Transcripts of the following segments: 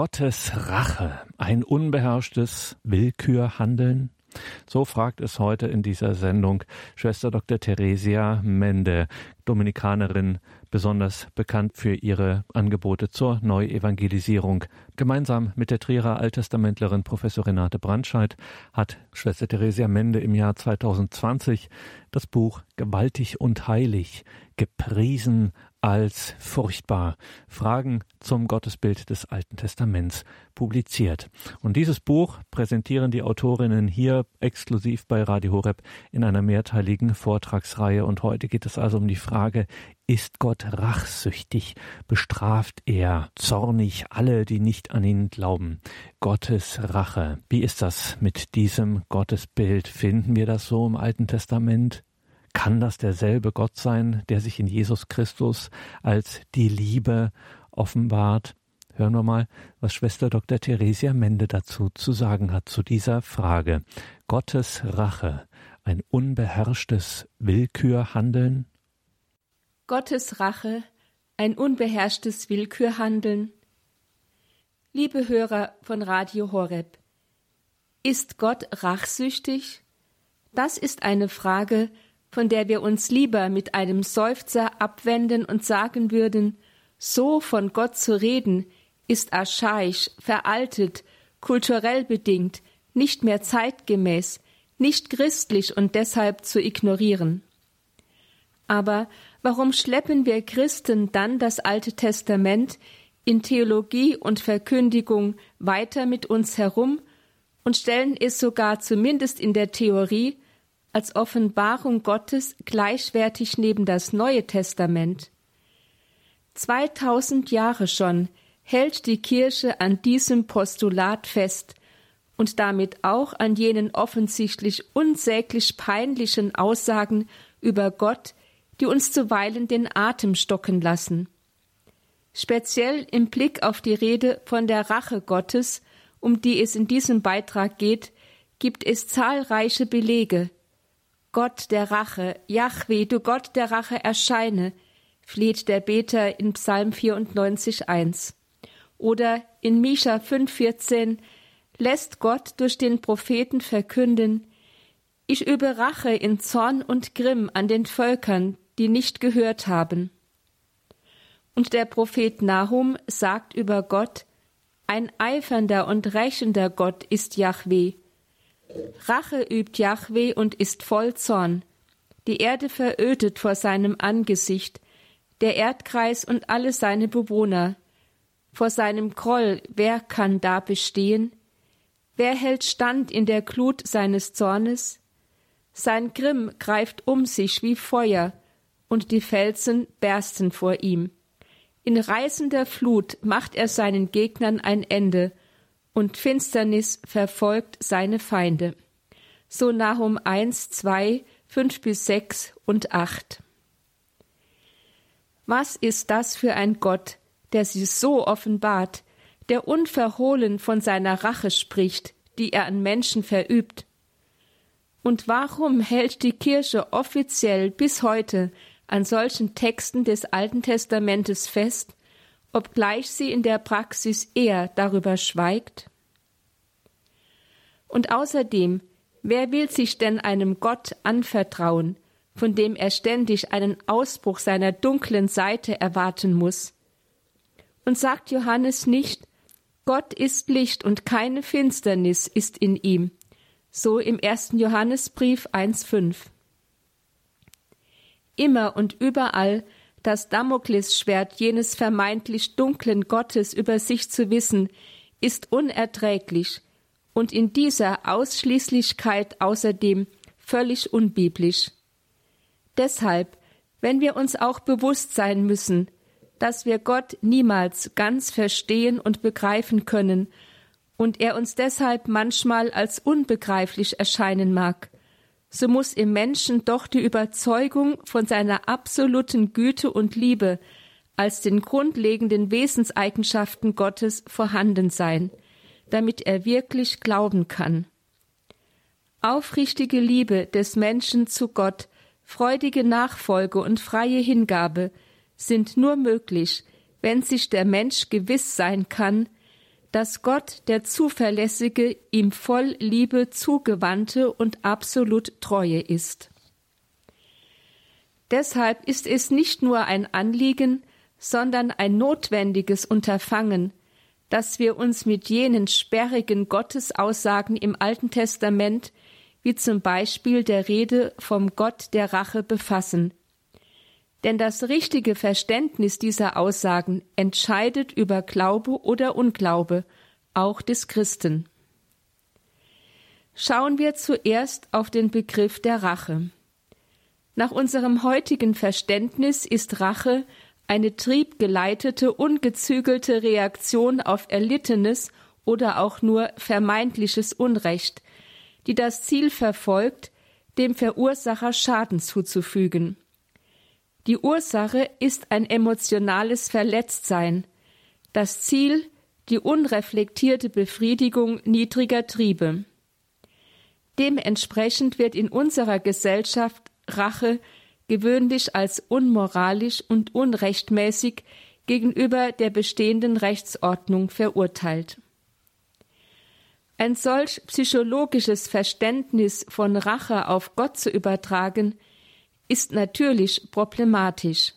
Gottes Rache, ein unbeherrschtes Willkürhandeln? So fragt es heute in dieser Sendung Schwester Dr. Theresia Mende, Dominikanerin, besonders bekannt für ihre Angebote zur Neuevangelisierung. Gemeinsam mit der Trierer Alttestamentlerin Professor Renate Brandscheid hat Schwester Theresia Mende im Jahr 2020 das Buch Gewaltig und Heilig gepriesen als furchtbar Fragen zum Gottesbild des Alten Testaments publiziert. Und dieses Buch präsentieren die Autorinnen hier exklusiv bei Radio Horeb in einer mehrteiligen Vortragsreihe. Und heute geht es also um die Frage, ist Gott rachsüchtig? Bestraft er zornig alle, die nicht an ihn glauben? Gottes Rache. Wie ist das mit diesem Gottesbild? Finden wir das so im Alten Testament? Kann das derselbe Gott sein, der sich in Jesus Christus als die Liebe offenbart? Hören wir mal, was Schwester Dr. Theresia Mende dazu zu sagen hat, zu dieser Frage. Gottes Rache, ein unbeherrschtes Willkürhandeln? Gottes Rache, ein unbeherrschtes Willkürhandeln? Liebe Hörer von Radio Horeb, ist Gott rachsüchtig? Das ist eine Frage, von der wir uns lieber mit einem Seufzer abwenden und sagen würden, so von Gott zu reden, ist archaisch, veraltet, kulturell bedingt, nicht mehr zeitgemäß, nicht christlich und deshalb zu ignorieren. Aber warum schleppen wir Christen dann das Alte Testament in Theologie und Verkündigung weiter mit uns herum und stellen es sogar zumindest in der Theorie als Offenbarung Gottes gleichwertig neben das Neue Testament. 2000 Jahre schon hält die Kirche an diesem Postulat fest und damit auch an jenen offensichtlich unsäglich peinlichen Aussagen über Gott, die uns zuweilen den Atem stocken lassen. Speziell im Blick auf die Rede von der Rache Gottes, um die es in diesem Beitrag geht, gibt es zahlreiche Belege, Gott der Rache, Jahwe, du Gott der Rache, erscheine, fleht der Beter in Psalm 94, 1. Oder in Micha 5,14 lässt Gott durch den Propheten verkünden, ich übe Rache in Zorn und Grimm an den Völkern, die nicht gehört haben. Und der Prophet Nahum sagt über Gott, ein eifernder und rächender Gott ist Jahwe, Rache übt Jahwe und ist voll Zorn. Die Erde verödet vor seinem Angesicht, der Erdkreis und alle seine Bewohner. Vor seinem Groll, wer kann da bestehen? Wer hält stand in der Glut seines Zornes? Sein Grimm greift um sich wie Feuer, und die Felsen bersten vor ihm. In reißender Flut macht er seinen Gegnern ein Ende, und Finsternis verfolgt seine Feinde. So Nahum 1, 2, 5 bis 6 und 8. Was ist das für ein Gott, der sich so offenbart, der unverhohlen von seiner Rache spricht, die er an Menschen verübt? Und warum hält die Kirche offiziell bis heute an solchen Texten des Alten Testamentes fest obgleich sie in der Praxis eher darüber schweigt? Und außerdem, wer will sich denn einem Gott anvertrauen, von dem er ständig einen Ausbruch seiner dunklen Seite erwarten muss? Und sagt Johannes nicht, Gott ist Licht und keine Finsternis ist in ihm, so im ersten Johannesbrief 1,5. Immer und überall das Damoklesschwert jenes vermeintlich dunklen Gottes über sich zu wissen, ist unerträglich und in dieser Ausschließlichkeit außerdem völlig unbiblisch. Deshalb, wenn wir uns auch bewusst sein müssen, dass wir Gott niemals ganz verstehen und begreifen können und er uns deshalb manchmal als unbegreiflich erscheinen mag, so muss im Menschen doch die Überzeugung von seiner absoluten Güte und Liebe als den grundlegenden Wesenseigenschaften Gottes vorhanden sein, damit er wirklich glauben kann. Aufrichtige Liebe des Menschen zu Gott, freudige Nachfolge und freie Hingabe sind nur möglich, wenn sich der Mensch gewiss sein kann, dass Gott der zuverlässige, ihm voll Liebe zugewandte und absolut treue ist. Deshalb ist es nicht nur ein Anliegen, sondern ein notwendiges Unterfangen, dass wir uns mit jenen sperrigen Gottesaussagen im Alten Testament, wie zum Beispiel der Rede vom Gott der Rache befassen. Denn das richtige Verständnis dieser Aussagen entscheidet über Glaube oder Unglaube, auch des Christen. Schauen wir zuerst auf den Begriff der Rache. Nach unserem heutigen Verständnis ist Rache eine triebgeleitete, ungezügelte Reaktion auf erlittenes oder auch nur vermeintliches Unrecht, die das Ziel verfolgt, dem Verursacher Schaden zuzufügen. Die Ursache ist ein emotionales Verletztsein, das Ziel die unreflektierte Befriedigung niedriger Triebe. Dementsprechend wird in unserer Gesellschaft Rache gewöhnlich als unmoralisch und unrechtmäßig gegenüber der bestehenden Rechtsordnung verurteilt. Ein solch psychologisches Verständnis von Rache auf Gott zu übertragen, ist natürlich problematisch.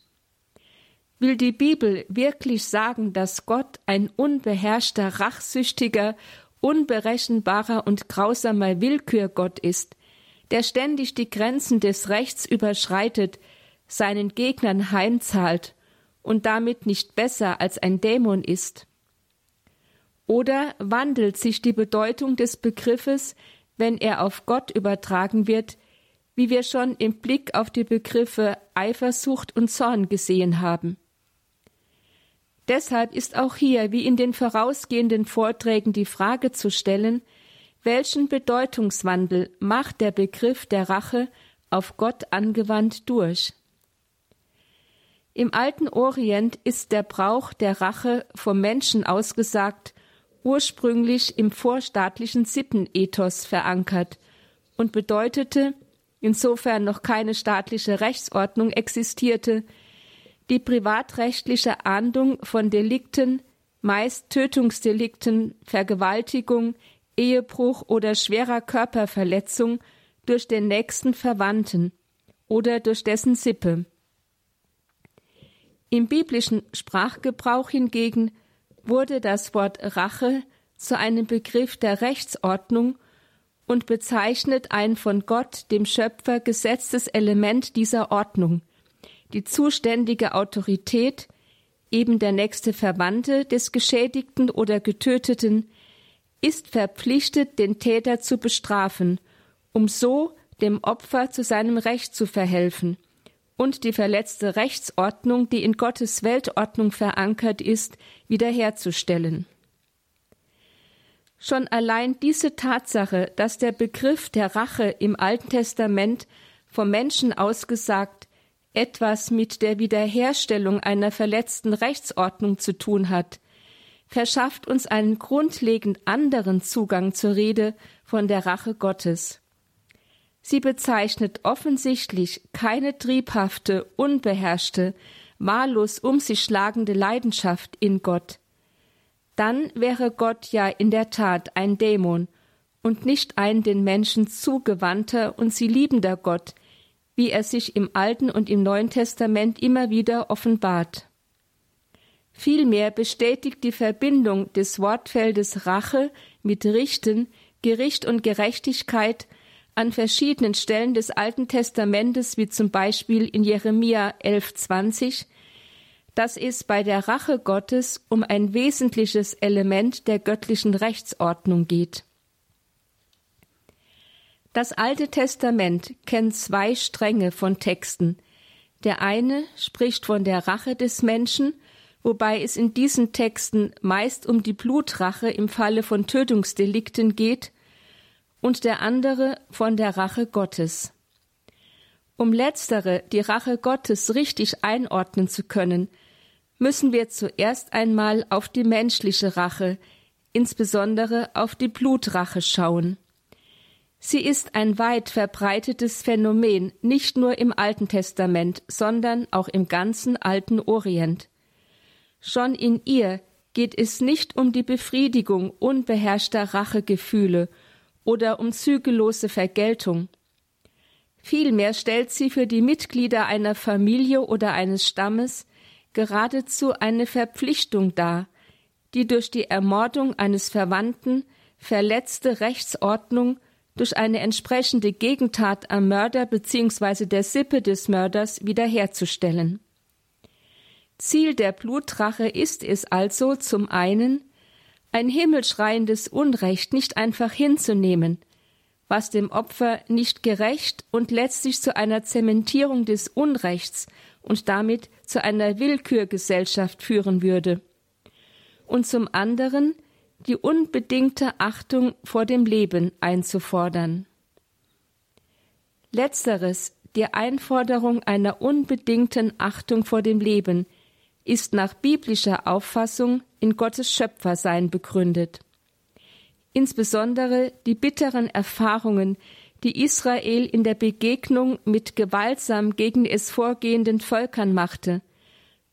Will die Bibel wirklich sagen, dass Gott ein unbeherrschter, rachsüchtiger, unberechenbarer und grausamer Willkürgott ist, der ständig die Grenzen des Rechts überschreitet, seinen Gegnern heimzahlt und damit nicht besser als ein Dämon ist? Oder wandelt sich die Bedeutung des Begriffes, wenn er auf Gott übertragen wird, wie wir schon im Blick auf die Begriffe Eifersucht und Zorn gesehen haben? Deshalb ist auch hier wie in den vorausgehenden Vorträgen die Frage zu stellen, welchen Bedeutungswandel macht der Begriff der Rache auf Gott angewandt durch? Im alten Orient ist der Brauch der Rache vom Menschen ausgesagt ursprünglich im vorstaatlichen Sippenethos verankert und bedeutete, insofern noch keine staatliche Rechtsordnung existierte, die privatrechtliche Ahndung von Delikten, meist Tötungsdelikten, Vergewaltigung, Ehebruch oder schwerer Körperverletzung durch den nächsten Verwandten oder durch dessen Sippe. Im biblischen Sprachgebrauch hingegen wurde das Wort Rache zu einem Begriff der Rechtsordnung und bezeichnet ein von Gott, dem Schöpfer, gesetztes Element dieser Ordnung, die zuständige Autorität, eben der nächste Verwandte des Geschädigten oder Getöteten, ist verpflichtet, den Täter zu bestrafen, um so dem Opfer zu seinem Recht zu verhelfen und die verletzte Rechtsordnung, die in Gottes Weltordnung verankert ist, wiederherzustellen. Schon allein diese Tatsache, dass der Begriff der Rache im Alten Testament vom Menschen ausgesagt etwas mit der Wiederherstellung einer verletzten Rechtsordnung zu tun hat, verschafft uns einen grundlegend anderen Zugang zur Rede von der Rache Gottes. Sie bezeichnet offensichtlich keine triebhafte, unbeherrschte, wahllos um sich schlagende Leidenschaft in Gott. Dann wäre Gott ja in der Tat ein Dämon und nicht ein den Menschen zugewandter und sie liebender Gott, wie er sich im Alten und im Neuen Testament immer wieder offenbart. Vielmehr bestätigt die Verbindung des Wortfeldes Rache mit Richten, Gericht und Gerechtigkeit an verschiedenen Stellen des Alten Testamentes, wie zum Beispiel in Jeremia 11,20, dass es bei der Rache Gottes um ein wesentliches Element der göttlichen Rechtsordnung geht. Das Alte Testament kennt zwei Stränge von Texten. Der eine spricht von der Rache des Menschen wobei es in diesen Texten meist um die Blutrache im Falle von Tötungsdelikten geht, und der andere von der Rache Gottes. Um letztere, die Rache Gottes, richtig einordnen zu können, müssen wir zuerst einmal auf die menschliche Rache, insbesondere auf die Blutrache schauen. Sie ist ein weit verbreitetes Phänomen, nicht nur im Alten Testament, sondern auch im ganzen alten Orient. Schon in ihr, geht es nicht um die Befriedigung unbeherrschter Rachegefühle oder um zügellose Vergeltung. Vielmehr stellt sie für die Mitglieder einer Familie oder eines Stammes geradezu eine Verpflichtung dar, die durch die Ermordung eines Verwandten verletzte Rechtsordnung durch eine entsprechende Gegentat am Mörder bzw. der Sippe des Mörders wiederherzustellen. Ziel der Blutrache ist es also zum einen, ein himmelschreiendes Unrecht nicht einfach hinzunehmen, was dem Opfer nicht gerecht und letztlich zu einer Zementierung des Unrechts und damit zu einer Willkürgesellschaft führen würde, und zum anderen die unbedingte Achtung vor dem Leben einzufordern. Letzteres, die Einforderung einer unbedingten Achtung vor dem Leben, ist nach biblischer Auffassung in Gottes Schöpfersein begründet. Insbesondere die bitteren Erfahrungen, die Israel in der Begegnung mit gewaltsam gegen es vorgehenden Völkern machte,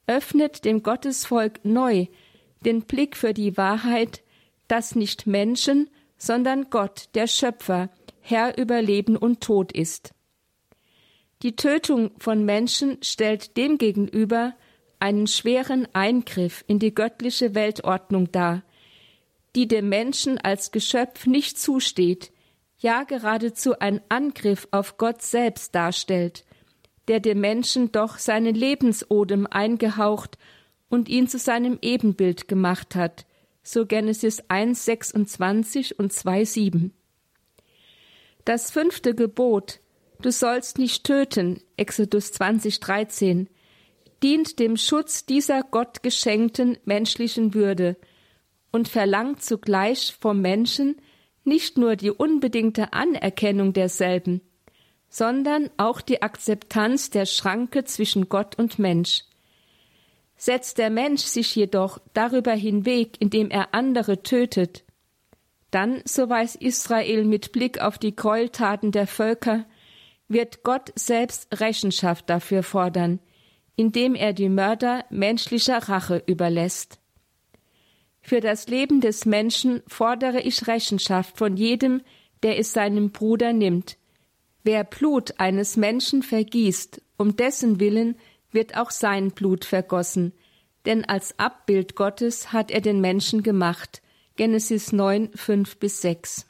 öffnet dem Gottesvolk neu den Blick für die Wahrheit, dass nicht Menschen, sondern Gott, der Schöpfer, Herr über Leben und Tod ist. Die Tötung von Menschen stellt demgegenüber einen schweren Eingriff in die göttliche Weltordnung dar, die dem Menschen als Geschöpf nicht zusteht, ja geradezu ein Angriff auf Gott selbst darstellt, der dem Menschen doch seinen Lebensodem eingehaucht und ihn zu seinem Ebenbild gemacht hat, so Genesis 1, 26 und 2, 7. Das fünfte Gebot, du sollst nicht töten, Exodus 20, 13, dient dem Schutz dieser Gott geschenkten menschlichen Würde und verlangt zugleich vom Menschen nicht nur die unbedingte Anerkennung derselben, sondern auch die Akzeptanz der Schranke zwischen Gott und Mensch. Setzt der Mensch sich jedoch darüber hinweg, indem er andere tötet, dann, so weiß Israel mit Blick auf die Gräueltaten der Völker, wird Gott selbst Rechenschaft dafür fordern, indem er die Mörder menschlicher Rache überlässt. Für das Leben des Menschen fordere ich Rechenschaft von jedem, der es seinem Bruder nimmt. Wer Blut eines Menschen vergießt, um dessen Willen wird auch sein Blut vergossen, denn als Abbild Gottes hat er den Menschen gemacht. Genesis 9, 5 bis 6.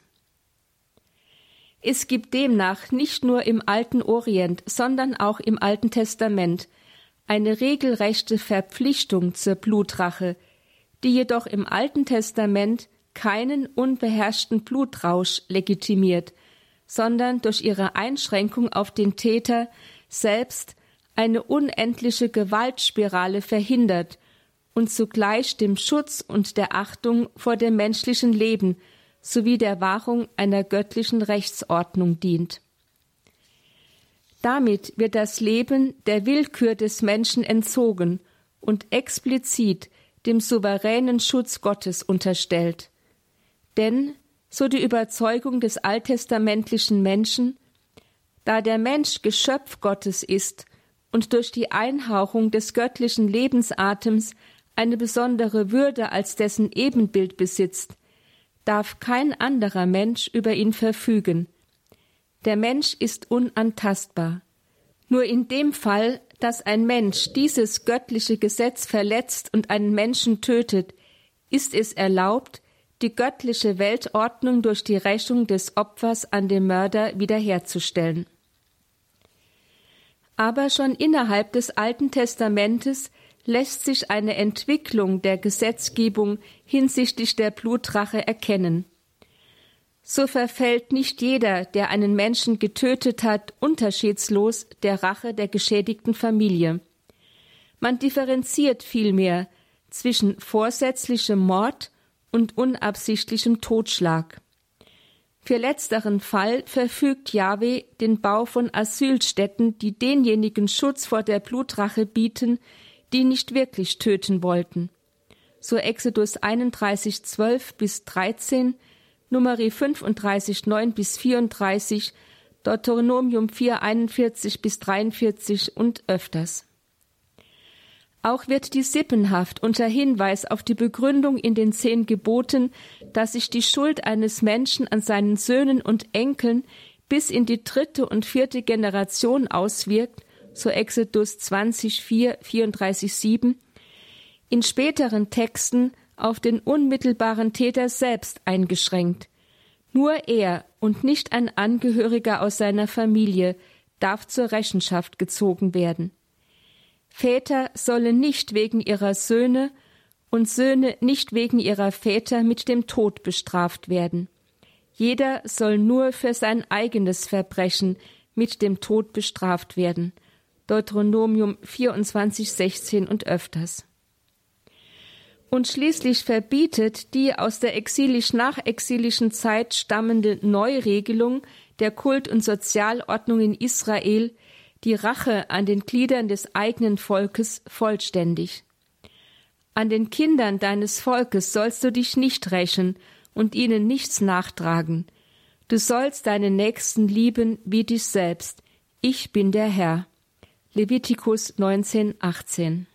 Es gibt demnach nicht nur im alten Orient, sondern auch im Alten Testament eine regelrechte Verpflichtung zur Blutrache, die jedoch im Alten Testament keinen unbeherrschten Blutrausch legitimiert, sondern durch ihre Einschränkung auf den Täter selbst eine unendliche Gewaltspirale verhindert und zugleich dem Schutz und der Achtung vor dem menschlichen Leben sowie der Wahrung einer göttlichen Rechtsordnung dient. Damit wird das Leben der Willkür des Menschen entzogen und explizit dem souveränen Schutz Gottes unterstellt. Denn, so die Überzeugung des alttestamentlichen Menschen, da der Mensch Geschöpf Gottes ist und durch die Einhauchung des göttlichen Lebensatems eine besondere Würde als dessen Ebenbild besitzt, darf kein anderer Mensch über ihn verfügen, der Mensch ist unantastbar. Nur in dem Fall, dass ein Mensch dieses göttliche Gesetz verletzt und einen Menschen tötet, ist es erlaubt, die göttliche Weltordnung durch die Rächung des Opfers an den Mörder wiederherzustellen. Aber schon innerhalb des Alten Testamentes lässt sich eine Entwicklung der Gesetzgebung hinsichtlich der Blutrache erkennen so verfällt nicht jeder, der einen Menschen getötet hat, unterschiedslos der Rache der geschädigten Familie. Man differenziert vielmehr zwischen vorsätzlichem Mord und unabsichtlichem Totschlag. Für letzteren Fall verfügt Jahwe den Bau von Asylstätten, die denjenigen Schutz vor der Blutrache bieten, die nicht wirklich töten wollten. So Exodus 31, 12 bis 13, Numeri 35, 9 bis 34, Deuteronomium 4, 41 bis 43 und öfters. Auch wird die Sippenhaft unter Hinweis auf die Begründung in den zehn Geboten, dass sich die Schuld eines Menschen an seinen Söhnen und Enkeln bis in die dritte und vierte Generation auswirkt, so Exodus 20, 4, 34, 7, in späteren Texten auf den unmittelbaren Täter selbst eingeschränkt. Nur er und nicht ein Angehöriger aus seiner Familie darf zur Rechenschaft gezogen werden. Väter sollen nicht wegen ihrer Söhne und Söhne nicht wegen ihrer Väter mit dem Tod bestraft werden. Jeder soll nur für sein eigenes Verbrechen mit dem Tod bestraft werden. Deuteronomium 24, 16 und öfters. Und schließlich verbietet die aus der exilisch-nachexilischen Zeit stammende Neuregelung der Kult- und Sozialordnung in Israel die Rache an den Gliedern des eigenen Volkes vollständig. An den Kindern deines Volkes sollst du dich nicht rächen und ihnen nichts nachtragen. Du sollst deinen Nächsten lieben wie dich selbst. Ich bin der Herr. Levitikus 19, 18.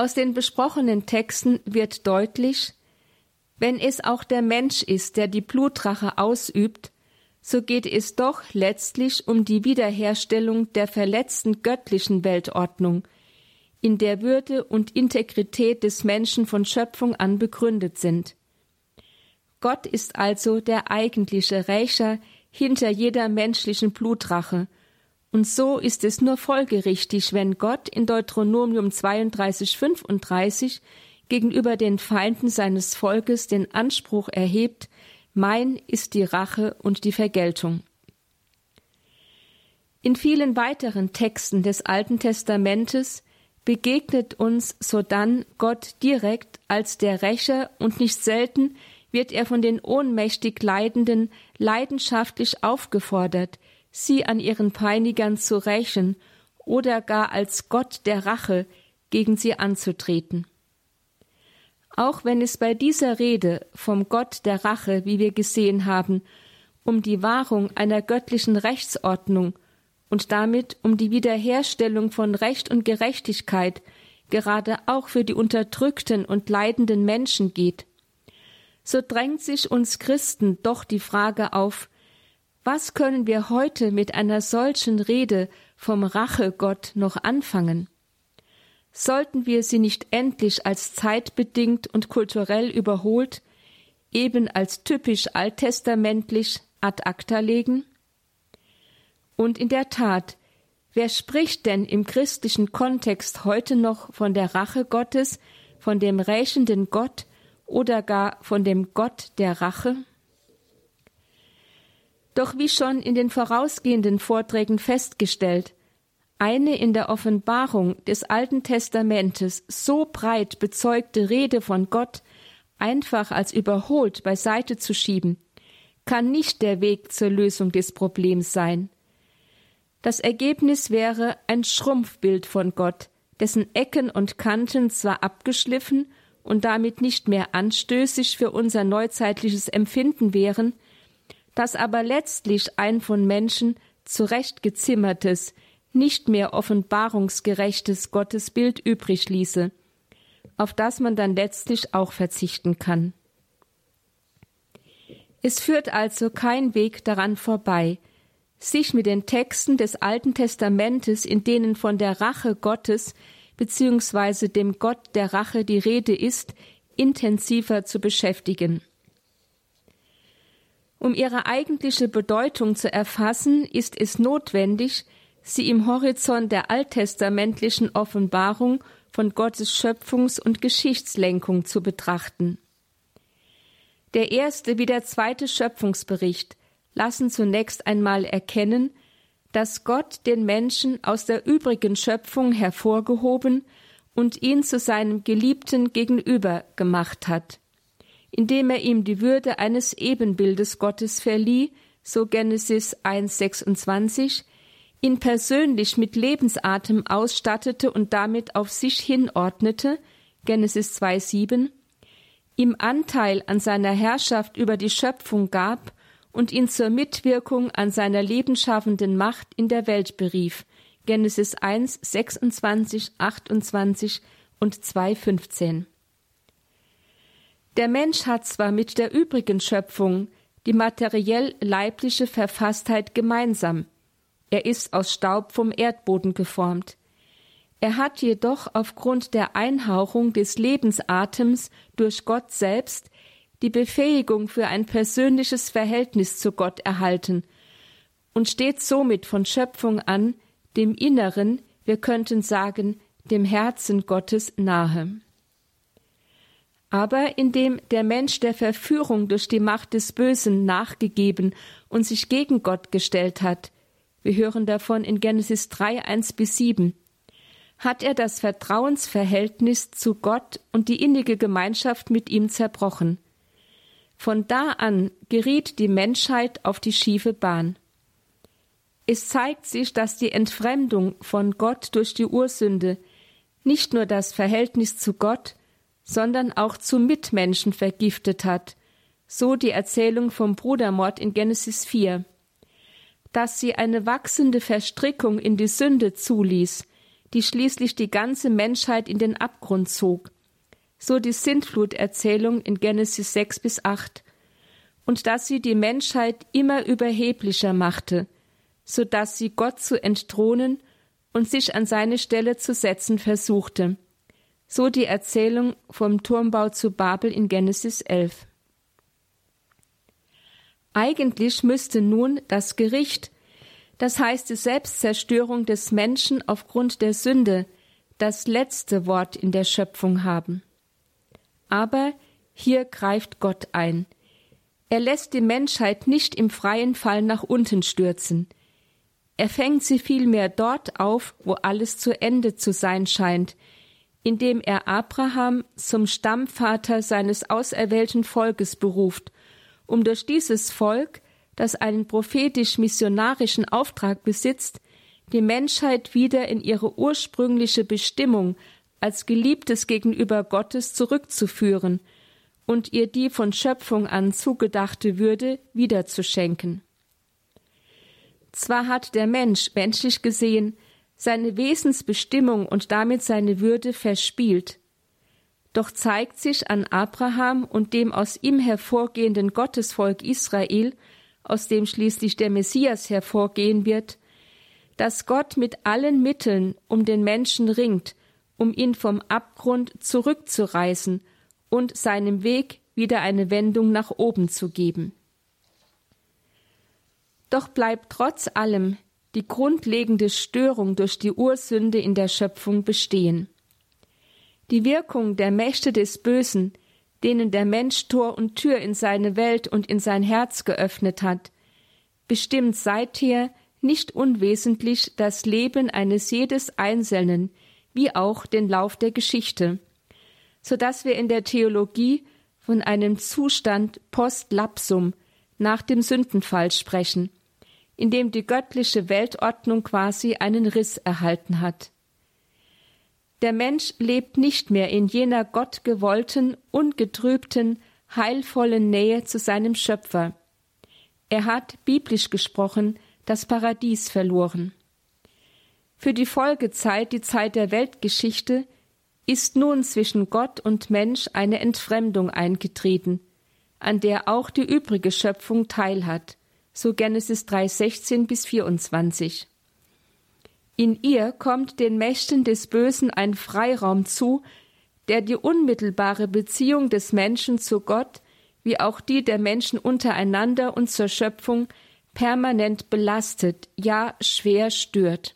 Aus den besprochenen Texten wird deutlich, wenn es auch der Mensch ist, der die Blutrache ausübt, so geht es doch letztlich um die Wiederherstellung der verletzten göttlichen Weltordnung, in der Würde und Integrität des Menschen von Schöpfung an begründet sind. Gott ist also der eigentliche Rächer hinter jeder menschlichen Blutrache, und so ist es nur folgerichtig, wenn Gott in Deuteronomium 32, 35 gegenüber den Feinden seines Volkes den Anspruch erhebt, mein ist die Rache und die Vergeltung. In vielen weiteren Texten des Alten Testamentes begegnet uns sodann Gott direkt als der Rächer und nicht selten wird er von den ohnmächtig Leidenden leidenschaftlich aufgefordert, sie an ihren Peinigern zu rächen oder gar als Gott der Rache gegen sie anzutreten. Auch wenn es bei dieser Rede vom Gott der Rache, wie wir gesehen haben, um die Wahrung einer göttlichen Rechtsordnung und damit um die Wiederherstellung von Recht und Gerechtigkeit gerade auch für die unterdrückten und leidenden Menschen geht, so drängt sich uns Christen doch die Frage auf, was können wir heute mit einer solchen Rede vom Rachegott noch anfangen? Sollten wir sie nicht endlich als zeitbedingt und kulturell überholt, eben als typisch alttestamentlich ad acta legen? Und in der Tat, wer spricht denn im christlichen Kontext heute noch von der Rache Gottes, von dem rächenden Gott oder gar von dem Gott der Rache? Doch wie schon in den vorausgehenden Vorträgen festgestellt, eine in der Offenbarung des Alten Testamentes so breit bezeugte Rede von Gott einfach als überholt beiseite zu schieben, kann nicht der Weg zur Lösung des Problems sein. Das Ergebnis wäre ein Schrumpfbild von Gott, dessen Ecken und Kanten zwar abgeschliffen und damit nicht mehr anstößig für unser neuzeitliches Empfinden wären, das aber letztlich ein von Menschen zurechtgezimmertes, nicht mehr offenbarungsgerechtes Gottesbild übrig ließe, auf das man dann letztlich auch verzichten kann. Es führt also kein Weg daran vorbei, sich mit den Texten des Alten Testamentes, in denen von der Rache Gottes bzw. dem Gott der Rache die Rede ist, intensiver zu beschäftigen. Um ihre eigentliche Bedeutung zu erfassen, ist es notwendig, sie im Horizont der alttestamentlichen Offenbarung von Gottes Schöpfungs- und Geschichtslenkung zu betrachten. Der erste wie der zweite Schöpfungsbericht lassen zunächst einmal erkennen, dass Gott den Menschen aus der übrigen Schöpfung hervorgehoben und ihn zu seinem Geliebten gegenüber gemacht hat indem er ihm die Würde eines Ebenbildes Gottes verlieh, so Genesis 1,26, ihn persönlich mit Lebensatem ausstattete und damit auf sich hinordnete, Genesis 2,7, ihm Anteil an seiner Herrschaft über die Schöpfung gab und ihn zur Mitwirkung an seiner lebensschaffenden Macht in der Welt berief, Genesis 1, 26, 28 und 2, 15. Der Mensch hat zwar mit der übrigen Schöpfung die materiell leibliche Verfasstheit gemeinsam. Er ist aus Staub vom Erdboden geformt. Er hat jedoch aufgrund der Einhauchung des Lebensatems durch Gott selbst die Befähigung für ein persönliches Verhältnis zu Gott erhalten und steht somit von Schöpfung an dem Inneren, wir könnten sagen, dem Herzen Gottes nahe. Aber indem der Mensch der Verführung durch die Macht des Bösen nachgegeben und sich gegen Gott gestellt hat, wir hören davon in Genesis 3, 1 bis 7, hat er das Vertrauensverhältnis zu Gott und die innige Gemeinschaft mit ihm zerbrochen. Von da an geriet die Menschheit auf die schiefe Bahn. Es zeigt sich, dass die Entfremdung von Gott durch die Ursünde nicht nur das Verhältnis zu Gott, sondern auch zu Mitmenschen vergiftet hat, so die Erzählung vom Brudermord in Genesis 4. Dass sie eine wachsende Verstrickung in die Sünde zuließ, die schließlich die ganze Menschheit in den Abgrund zog, so die Sintfluterzählung in Genesis 6 bis 8, und dass sie die Menschheit immer überheblicher machte, so dass sie Gott zu entthronen und sich an seine Stelle zu setzen versuchte. So die Erzählung vom Turmbau zu Babel in Genesis 11. Eigentlich müsste nun das Gericht, das heißt die Selbstzerstörung des Menschen aufgrund der Sünde, das letzte Wort in der Schöpfung haben. Aber hier greift Gott ein. Er lässt die Menschheit nicht im freien Fall nach unten stürzen. Er fängt sie vielmehr dort auf, wo alles zu Ende zu sein scheint, indem er Abraham zum Stammvater seines auserwählten Volkes beruft, um durch dieses Volk, das einen prophetisch-missionarischen Auftrag besitzt, die Menschheit wieder in ihre ursprüngliche Bestimmung als Geliebtes gegenüber Gottes zurückzuführen und ihr die von Schöpfung an zugedachte Würde wiederzuschenken. Zwar hat der Mensch, menschlich gesehen, seine Wesensbestimmung und damit seine Würde verspielt, doch zeigt sich an Abraham und dem aus ihm hervorgehenden Gottesvolk Israel, aus dem schließlich der Messias hervorgehen wird, dass Gott mit allen Mitteln um den Menschen ringt, um ihn vom Abgrund zurückzureißen und seinem Weg wieder eine Wendung nach oben zu geben. Doch bleibt trotz allem die grundlegende Störung durch die Ursünde in der Schöpfung bestehen. Die Wirkung der Mächte des Bösen, denen der Mensch Tor und Tür in seine Welt und in sein Herz geöffnet hat, bestimmt seither nicht unwesentlich das Leben eines jedes Einzelnen, wie auch den Lauf der Geschichte, so dass wir in der Theologie von einem Zustand post lapsum nach dem Sündenfall sprechen, in dem die göttliche Weltordnung quasi einen Riss erhalten hat. Der Mensch lebt nicht mehr in jener gottgewollten, ungetrübten, heilvollen Nähe zu seinem Schöpfer. Er hat, biblisch gesprochen, das Paradies verloren. Für die Folgezeit, die Zeit der Weltgeschichte, ist nun zwischen Gott und Mensch eine Entfremdung eingetreten, an der auch die übrige Schöpfung teilhat so Genesis 3, 16 bis 24. In ihr kommt den Mächten des Bösen ein Freiraum zu, der die unmittelbare Beziehung des Menschen zu Gott wie auch die der Menschen untereinander und zur Schöpfung permanent belastet, ja schwer stört.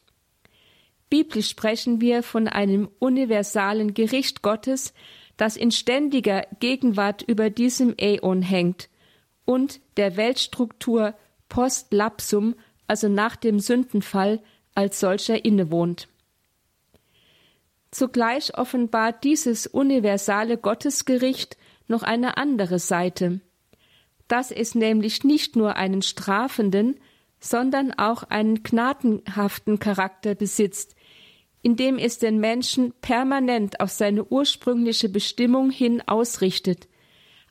Biblisch sprechen wir von einem universalen Gericht Gottes, das in ständiger Gegenwart über diesem Äon hängt und der Weltstruktur post lapsum, also nach dem Sündenfall, als solcher innewohnt. Zugleich offenbart dieses universale Gottesgericht noch eine andere Seite, dass es nämlich nicht nur einen strafenden, sondern auch einen gnadenhaften Charakter besitzt, indem es den Menschen permanent auf seine ursprüngliche Bestimmung hin ausrichtet,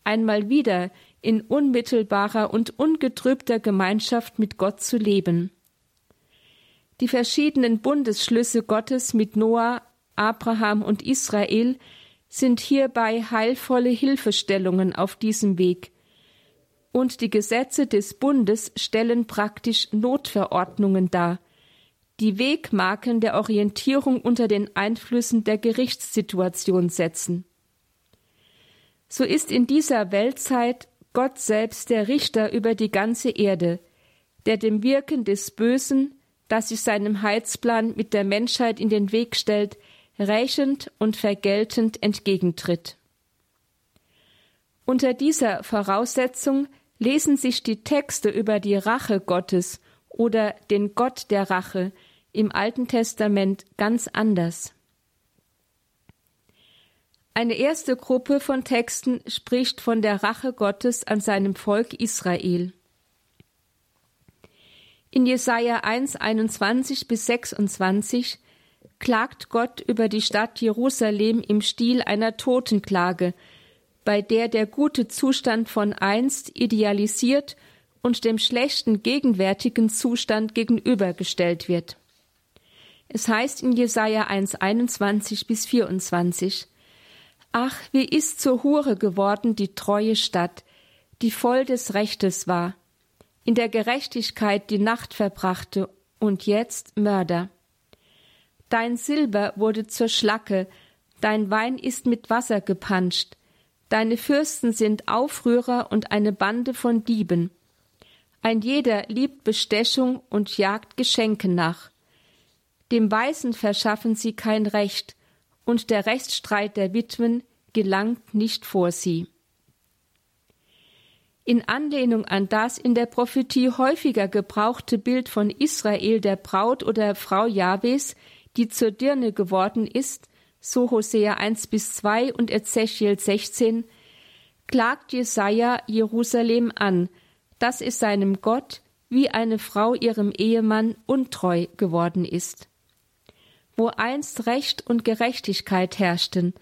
einmal wieder in unmittelbarer und ungetrübter Gemeinschaft mit Gott zu leben. Die verschiedenen Bundesschlüsse Gottes mit Noah, Abraham und Israel sind hierbei heilvolle Hilfestellungen auf diesem Weg. Und die Gesetze des Bundes stellen praktisch Notverordnungen dar, die Wegmarken der Orientierung unter den Einflüssen der Gerichtssituation setzen. So ist in dieser Weltzeit Gott selbst der Richter über die ganze Erde, der dem Wirken des Bösen, das sich seinem Heilsplan mit der Menschheit in den Weg stellt, rächend und vergeltend entgegentritt. Unter dieser Voraussetzung lesen sich die Texte über die Rache Gottes oder den Gott der Rache im Alten Testament ganz anders. Eine erste Gruppe von Texten spricht von der Rache Gottes an seinem Volk Israel. In Jesaja 1, 21 bis 26 klagt Gott über die Stadt Jerusalem im Stil einer Totenklage, bei der der gute Zustand von einst idealisiert und dem schlechten gegenwärtigen Zustand gegenübergestellt wird. Es heißt in Jesaja 1, 21 bis 24, Ach, wie ist zur Hure geworden die treue Stadt, die voll des Rechtes war, in der Gerechtigkeit die Nacht verbrachte und jetzt Mörder. Dein Silber wurde zur Schlacke, dein Wein ist mit Wasser gepanscht, deine Fürsten sind Aufrührer und eine Bande von Dieben. Ein jeder liebt Bestechung und jagt Geschenke nach. Dem Weisen verschaffen sie kein Recht, und der Rechtsstreit der Witwen gelangt nicht vor sie. In Anlehnung an das in der Prophetie häufiger gebrauchte Bild von Israel der Braut oder Frau Jahwes die zur Dirne geworden ist, so Hosea 1 bis 2 und Ezechiel 16, klagt Jesaja Jerusalem an, dass es seinem Gott wie eine Frau ihrem Ehemann untreu geworden ist. Wo einst Recht und Gerechtigkeit herrschten,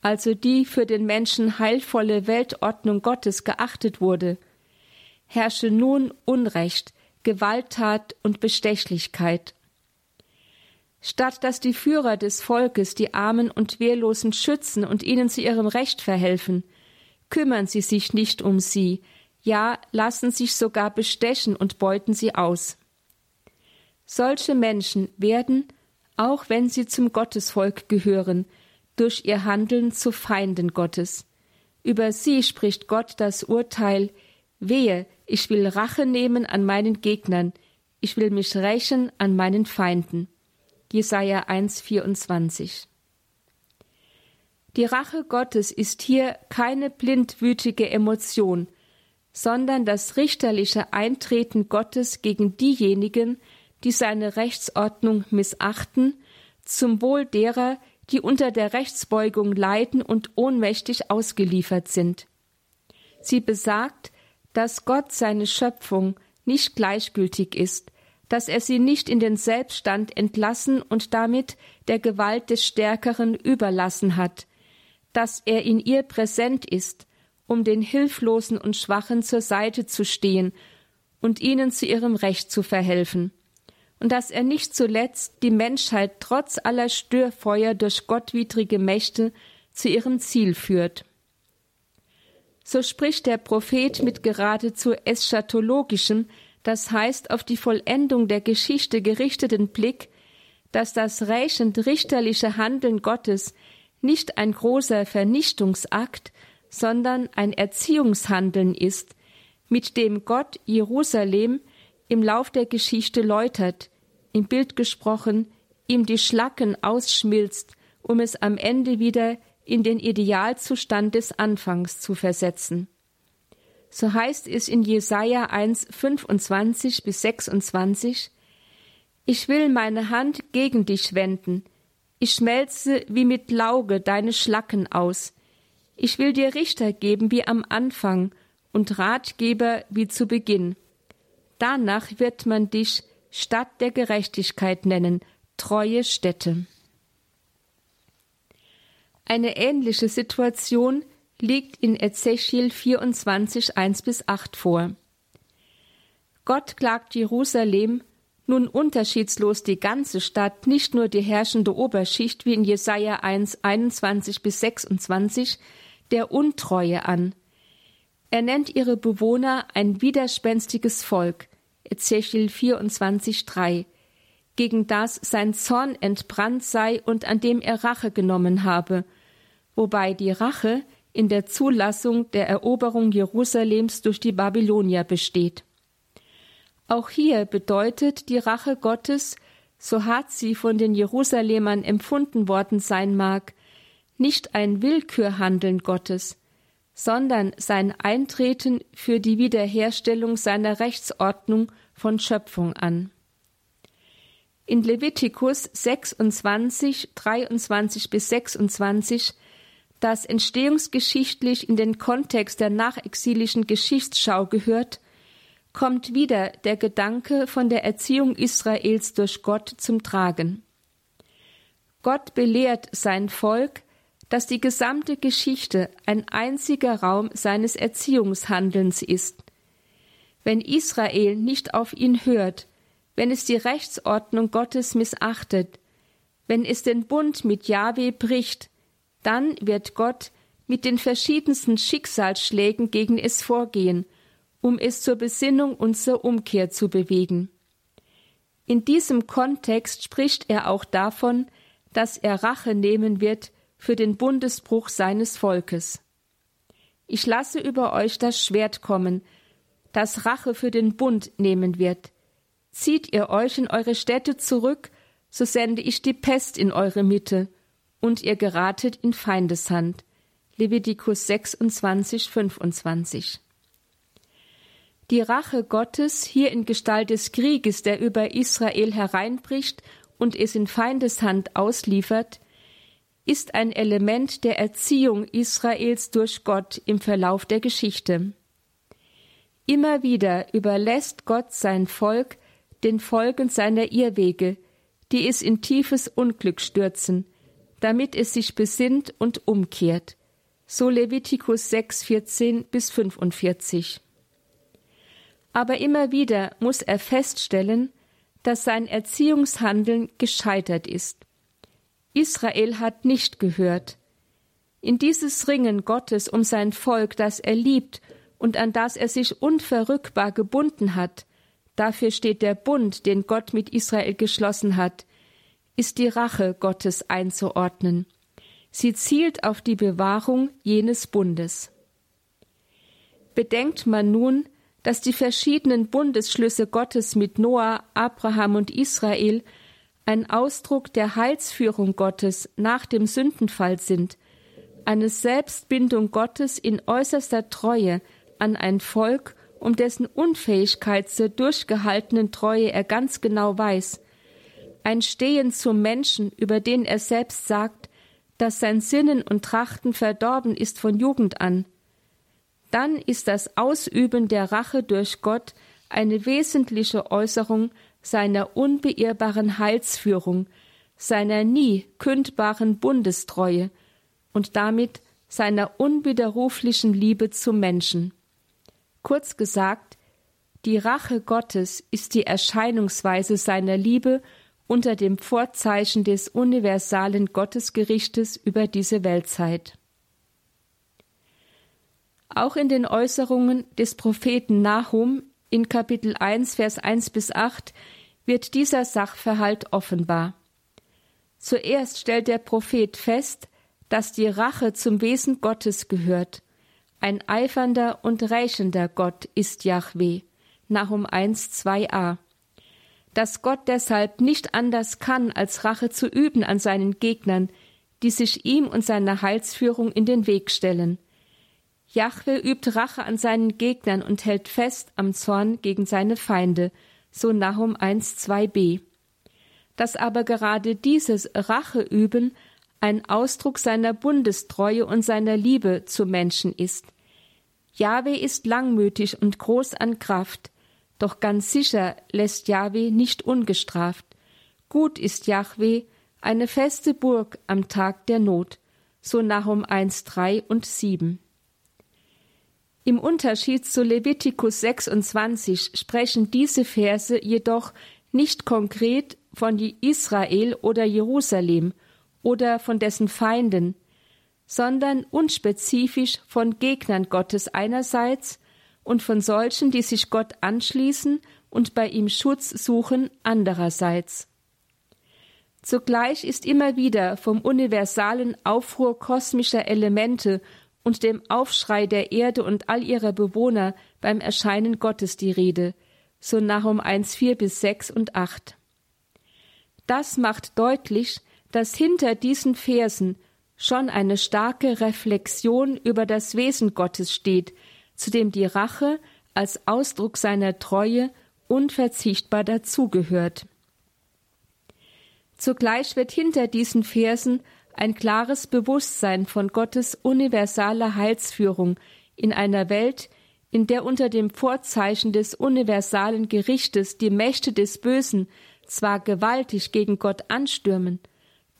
also die für den Menschen heilvolle Weltordnung Gottes geachtet wurde, herrsche nun Unrecht, Gewalttat und Bestechlichkeit Statt dass die Führer des Volkes die Armen und Wehrlosen schützen und ihnen zu ihrem Recht verhelfen, kümmern sie sich nicht um sie, ja lassen sich sogar bestechen und beuten sie aus. Solche Menschen werden, auch wenn sie zum Gottesvolk gehören, durch ihr Handeln zu Feinden Gottes. Über sie spricht Gott das Urteil Wehe, ich will Rache nehmen an meinen Gegnern, ich will mich rächen an meinen Feinden. Jesaja 1,24. Die Rache Gottes ist hier keine blindwütige Emotion, sondern das richterliche Eintreten Gottes gegen diejenigen, die seine Rechtsordnung missachten, zum Wohl derer, die unter der Rechtsbeugung leiden und ohnmächtig ausgeliefert sind. Sie besagt, dass Gott seine Schöpfung nicht gleichgültig ist, dass er sie nicht in den Selbststand entlassen und damit der Gewalt des Stärkeren überlassen hat, dass er in ihr präsent ist, um den Hilflosen und Schwachen zur Seite zu stehen und ihnen zu ihrem Recht zu verhelfen, und dass er nicht zuletzt die Menschheit trotz aller Störfeuer durch gottwidrige Mächte zu ihrem Ziel führt. So spricht der Prophet mit geradezu eschatologischem, das heißt auf die Vollendung der Geschichte gerichteten Blick, dass das rächend richterliche Handeln Gottes nicht ein großer Vernichtungsakt, sondern ein Erziehungshandeln ist, mit dem Gott Jerusalem im Lauf der Geschichte läutert, im Bild gesprochen, ihm die Schlacken ausschmilzt, um es am Ende wieder in den Idealzustand des Anfangs zu versetzen. So heißt es in Jesaja 1, 25 bis 26, Ich will meine Hand gegen dich wenden. Ich schmelze wie mit Lauge deine Schlacken aus. Ich will dir Richter geben wie am Anfang und Ratgeber wie zu Beginn. Danach wird man dich Stadt der Gerechtigkeit nennen, treue Stätte. Eine ähnliche Situation liegt in Ezechiel 24, 1 bis 8 vor. Gott klagt Jerusalem, nun unterschiedslos die ganze Stadt, nicht nur die herrschende Oberschicht wie in Jesaja 1, 21 bis 26, der Untreue an. Er nennt ihre Bewohner ein widerspenstiges Volk, Ezechiel 24, 3, gegen das sein Zorn entbrannt sei und an dem er Rache genommen habe, wobei die Rache in der Zulassung der Eroberung Jerusalems durch die Babylonier besteht. Auch hier bedeutet die Rache Gottes, so hart sie von den Jerusalemern empfunden worden sein mag, nicht ein Willkürhandeln Gottes, sondern sein Eintreten für die Wiederherstellung seiner Rechtsordnung von Schöpfung an. In Levitikus 26, 23 bis 26, das entstehungsgeschichtlich in den Kontext der nachexilischen Geschichtsschau gehört, kommt wieder der Gedanke von der Erziehung Israels durch Gott zum Tragen. Gott belehrt sein Volk, dass die gesamte Geschichte ein einziger Raum seines Erziehungshandelns ist. Wenn Israel nicht auf ihn hört, wenn es die Rechtsordnung Gottes missachtet, wenn es den Bund mit Jahwe bricht, dann wird Gott mit den verschiedensten Schicksalsschlägen gegen es vorgehen um es zur Besinnung und zur Umkehr zu bewegen. In diesem Kontext spricht er auch davon, dass er Rache nehmen wird für den Bundesbruch seines Volkes. Ich lasse über euch das Schwert kommen, das Rache für den Bund nehmen wird. Zieht ihr euch in eure Städte zurück, so sende ich die Pest in eure Mitte, und ihr geratet in Feindeshand. Levitikus 26, 25. Die Rache Gottes, hier in Gestalt des Krieges, der über Israel hereinbricht und es in Feindeshand ausliefert, ist ein Element der Erziehung Israels durch Gott im Verlauf der Geschichte. Immer wieder überlässt Gott sein Volk den Folgen seiner Irrwege, die es in tiefes Unglück stürzen, damit es sich besinnt und umkehrt. So Levitikus 6, 14 bis 45 aber immer wieder muss er feststellen, dass sein Erziehungshandeln gescheitert ist. Israel hat nicht gehört. In dieses Ringen Gottes um sein Volk, das er liebt und an das er sich unverrückbar gebunden hat, dafür steht der Bund, den Gott mit Israel geschlossen hat, ist die Rache Gottes einzuordnen. Sie zielt auf die Bewahrung jenes Bundes. Bedenkt man nun, dass die verschiedenen Bundesschlüsse Gottes mit Noah, Abraham und Israel ein Ausdruck der Heilsführung Gottes nach dem Sündenfall sind, eine Selbstbindung Gottes in äußerster Treue an ein Volk, um dessen Unfähigkeit zur durchgehaltenen Treue er ganz genau weiß, ein Stehen zum Menschen, über den er selbst sagt, dass sein Sinnen und Trachten verdorben ist von Jugend an, dann ist das Ausüben der Rache durch Gott eine wesentliche Äußerung seiner unbeirrbaren Heilsführung, seiner nie kündbaren Bundestreue und damit seiner unwiderruflichen Liebe zum Menschen. Kurz gesagt, die Rache Gottes ist die Erscheinungsweise seiner Liebe unter dem Vorzeichen des universalen Gottesgerichtes über diese Weltzeit. Auch in den Äußerungen des Propheten Nahum in Kapitel 1, Vers 1 bis 8 wird dieser Sachverhalt offenbar. Zuerst stellt der Prophet fest, dass die Rache zum Wesen Gottes gehört. Ein eifernder und rächender Gott ist Yahweh. Nahum 1, 2a. Dass Gott deshalb nicht anders kann, als Rache zu üben an seinen Gegnern, die sich ihm und seiner Heilsführung in den Weg stellen – Jahwe übt Rache an seinen Gegnern und hält fest am Zorn gegen seine Feinde, so Nahum 1, 2b. Dass aber gerade dieses Racheüben ein Ausdruck seiner Bundestreue und seiner Liebe zu Menschen ist. Jahwe ist langmütig und groß an Kraft, doch ganz sicher lässt Jahwe nicht ungestraft. Gut ist Jahwe, eine feste Burg am Tag der Not, so Nahum 1, 3 und 7. Im Unterschied zu Levitikus 26 sprechen diese Verse jedoch nicht konkret von Israel oder Jerusalem oder von dessen Feinden, sondern unspezifisch von Gegnern Gottes einerseits und von solchen, die sich Gott anschließen und bei ihm Schutz suchen andererseits. Zugleich ist immer wieder vom universalen Aufruhr kosmischer Elemente und dem Aufschrei der Erde und all ihrer Bewohner beim Erscheinen Gottes die Rede, so Nahum 1, 4 bis 6 und 8. Das macht deutlich, dass hinter diesen Versen schon eine starke Reflexion über das Wesen Gottes steht, zu dem die Rache als Ausdruck seiner Treue unverzichtbar dazugehört. Zugleich wird hinter diesen Versen ein klares Bewusstsein von Gottes universaler Heilsführung in einer Welt, in der unter dem Vorzeichen des universalen Gerichtes die Mächte des Bösen zwar gewaltig gegen Gott anstürmen,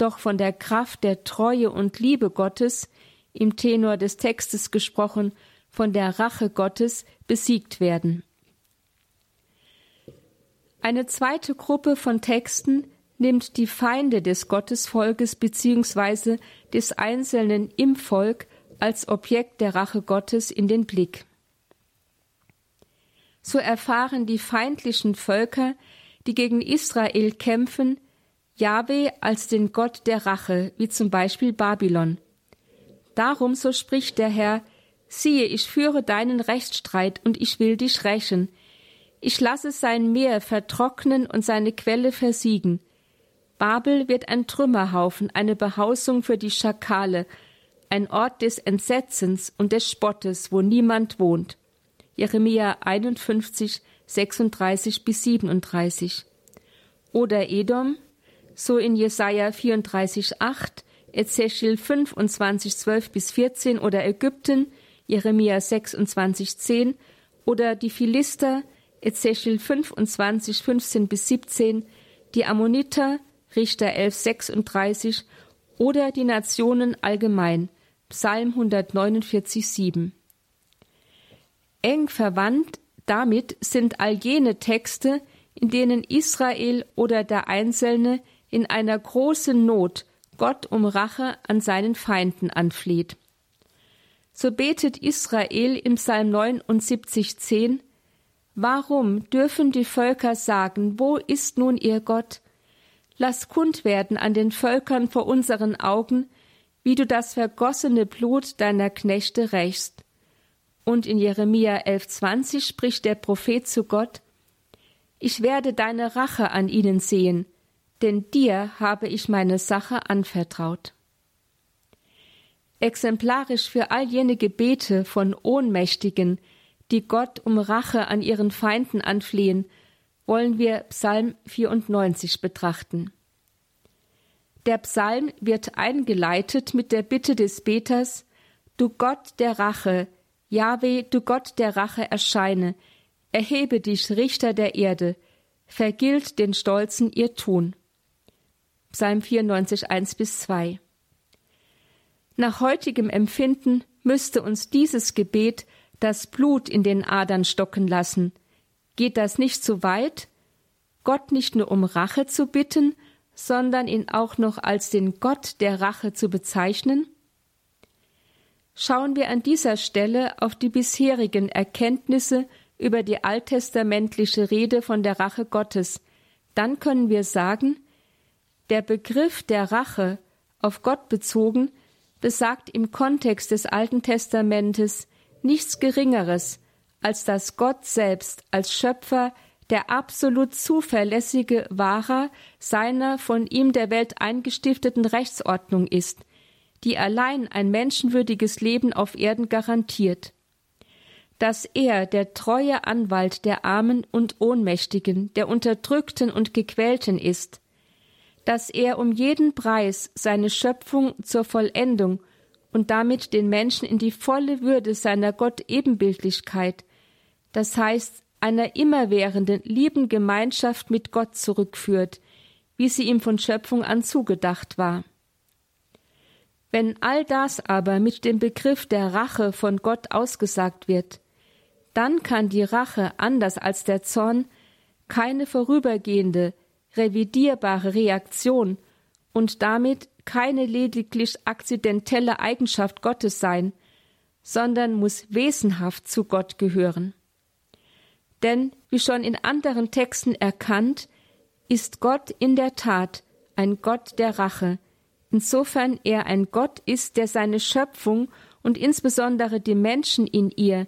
doch von der Kraft der Treue und Liebe Gottes, im Tenor des Textes gesprochen, von der Rache Gottes besiegt werden. Eine zweite Gruppe von Texten nimmt die Feinde des Gottesvolkes bzw. des Einzelnen im Volk als Objekt der Rache Gottes in den Blick. So erfahren die feindlichen Völker, die gegen Israel kämpfen, Jahwe als den Gott der Rache, wie zum Beispiel Babylon. Darum, so spricht der Herr, siehe, ich führe deinen Rechtsstreit und ich will dich rächen, ich lasse sein Meer vertrocknen und seine Quelle versiegen. Babel wird ein Trümmerhaufen, eine Behausung für die Schakale, ein Ort des Entsetzens und des Spottes, wo niemand wohnt. Jeremia 51, 36 bis 37. Oder Edom, so in Jesaja 34, 8, Ezechiel 25, 12 bis 14 oder Ägypten, Jeremia 26, 10 oder die Philister, Ezechiel 25, 15 bis 17, die Ammoniter, Richter 11, 36 oder die Nationen allgemein, Psalm 149, 7. Eng verwandt damit sind all jene Texte, in denen Israel oder der Einzelne in einer großen Not Gott um Rache an seinen Feinden anfleht. So betet Israel im Psalm 79, 10 Warum dürfen die Völker sagen, wo ist nun ihr Gott? Lass kund werden an den Völkern vor unseren Augen, wie du das vergossene Blut deiner Knechte rächst. Und in Jeremia 11,20 spricht der Prophet zu Gott: Ich werde deine Rache an ihnen sehen, denn dir habe ich meine Sache anvertraut. Exemplarisch für all jene Gebete von Ohnmächtigen, die Gott um Rache an ihren Feinden anflehen, wollen wir Psalm 94 betrachten. Der Psalm wird eingeleitet mit der Bitte des Beters, Du Gott der Rache, Jahwe, du Gott der Rache, erscheine, erhebe dich, Richter der Erde, vergilt den Stolzen ihr Tun. Psalm 94, 1 bis 2. Nach heutigem Empfinden müsste uns dieses Gebet das Blut in den Adern stocken lassen. Geht das nicht zu weit? Gott nicht nur um Rache zu bitten, sondern ihn auch noch als den Gott der Rache zu bezeichnen? Schauen wir an dieser Stelle auf die bisherigen Erkenntnisse über die alttestamentliche Rede von der Rache Gottes, dann können wir sagen, der Begriff der Rache, auf Gott bezogen, besagt im Kontext des Alten Testamentes nichts Geringeres, als dass Gott selbst als Schöpfer der absolut zuverlässige Wahrer seiner von ihm der Welt eingestifteten Rechtsordnung ist, die allein ein menschenwürdiges Leben auf Erden garantiert. Dass er der treue Anwalt der Armen und Ohnmächtigen, der Unterdrückten und Gequälten ist, dass er um jeden Preis seine Schöpfung zur Vollendung und damit den Menschen in die volle Würde seiner Gott-Ebenbildlichkeit, das heißt einer immerwährenden, lieben Gemeinschaft mit Gott zurückführt, wie sie ihm von Schöpfung an zugedacht war. Wenn all das aber mit dem Begriff der Rache von Gott ausgesagt wird, dann kann die Rache anders als der Zorn keine vorübergehende, revidierbare Reaktion und damit keine lediglich akzidentelle Eigenschaft Gottes sein, sondern muss wesenhaft zu Gott gehören. Denn, wie schon in anderen Texten erkannt, ist Gott in der Tat ein Gott der Rache, insofern er ein Gott ist, der seine Schöpfung und insbesondere die Menschen in ihr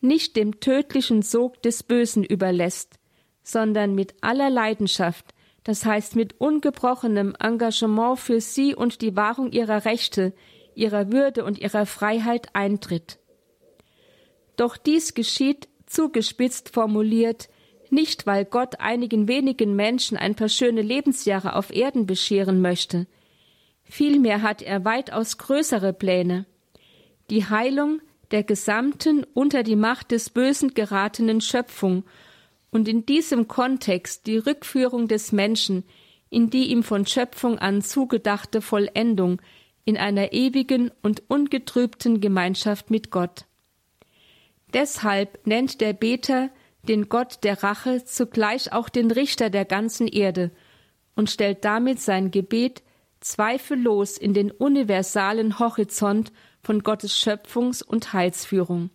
nicht dem tödlichen Sog des Bösen überlässt, sondern mit aller Leidenschaft, das heißt mit ungebrochenem Engagement für sie und die Wahrung ihrer Rechte, ihrer Würde und ihrer Freiheit eintritt. Doch dies geschieht, zugespitzt formuliert, nicht weil Gott einigen wenigen Menschen ein paar schöne Lebensjahre auf Erden bescheren möchte. Vielmehr hat er weitaus größere Pläne. Die Heilung der gesamten unter die Macht des Bösen geratenen Schöpfung und in diesem Kontext die Rückführung des Menschen in die ihm von Schöpfung an zugedachte Vollendung in einer ewigen und ungetrübten Gemeinschaft mit Gott. Deshalb nennt der Beter den Gott der Rache zugleich auch den Richter der ganzen Erde und stellt damit sein Gebet zweifellos in den universalen Horizont von Gottes Schöpfungs- und Heilsführung.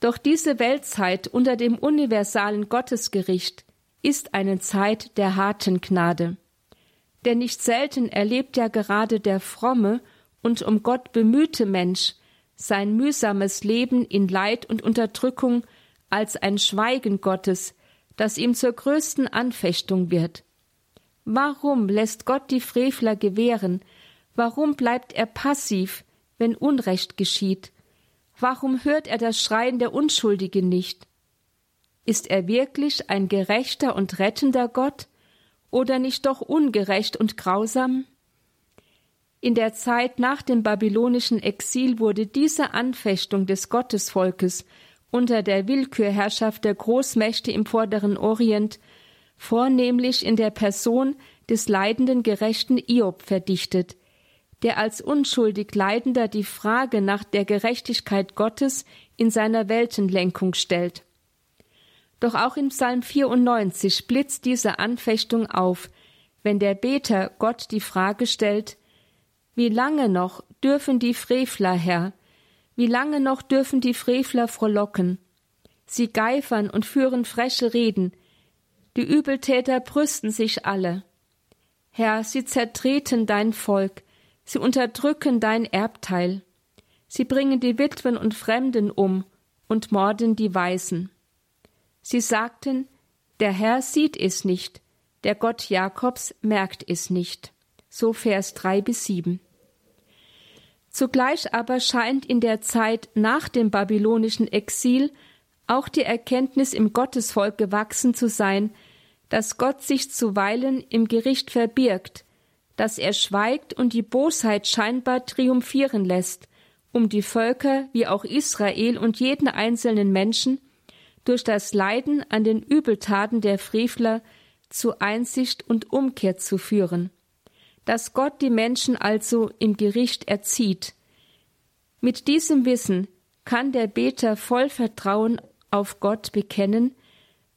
Doch diese Weltzeit unter dem universalen Gottesgericht ist eine Zeit der harten Gnade. Denn nicht selten erlebt ja gerade der fromme und um Gott bemühte Mensch sein mühsames Leben in Leid und Unterdrückung als ein Schweigen Gottes, das ihm zur größten Anfechtung wird. Warum lässt Gott die Frevler gewähren? Warum bleibt er passiv, wenn Unrecht geschieht? Warum hört er das Schreien der Unschuldigen nicht? Ist er wirklich ein gerechter und rettender Gott oder nicht doch ungerecht und grausam? In der Zeit nach dem babylonischen Exil wurde diese Anfechtung des Gottesvolkes unter der Willkürherrschaft der Großmächte im vorderen Orient vornehmlich in der Person des leidenden gerechten Iob verdichtet, der als unschuldig Leidender die Frage nach der Gerechtigkeit Gottes in seiner Weltenlenkung stellt. Doch auch im Psalm 94 blitzt diese Anfechtung auf, wenn der Beter Gott die Frage stellt, wie lange noch dürfen die Frevler, Herr, wie lange noch dürfen die Frevler frohlocken? Sie geifern und führen freche Reden, die Übeltäter brüsten sich alle. Herr, sie zertreten dein Volk, Sie unterdrücken dein Erbteil. Sie bringen die Witwen und Fremden um und morden die Weisen. Sie sagten, der Herr sieht es nicht, der Gott Jakobs merkt es nicht. So Vers drei bis sieben. Zugleich aber scheint in der Zeit nach dem babylonischen Exil auch die Erkenntnis im Gottesvolk gewachsen zu sein, dass Gott sich zuweilen im Gericht verbirgt, dass er schweigt und die Bosheit scheinbar triumphieren lässt, um die Völker wie auch Israel und jeden einzelnen Menschen durch das Leiden an den Übeltaten der Frevler zu Einsicht und Umkehr zu führen, dass Gott die Menschen also im Gericht erzieht. Mit diesem Wissen kann der Beter voll Vertrauen auf Gott bekennen,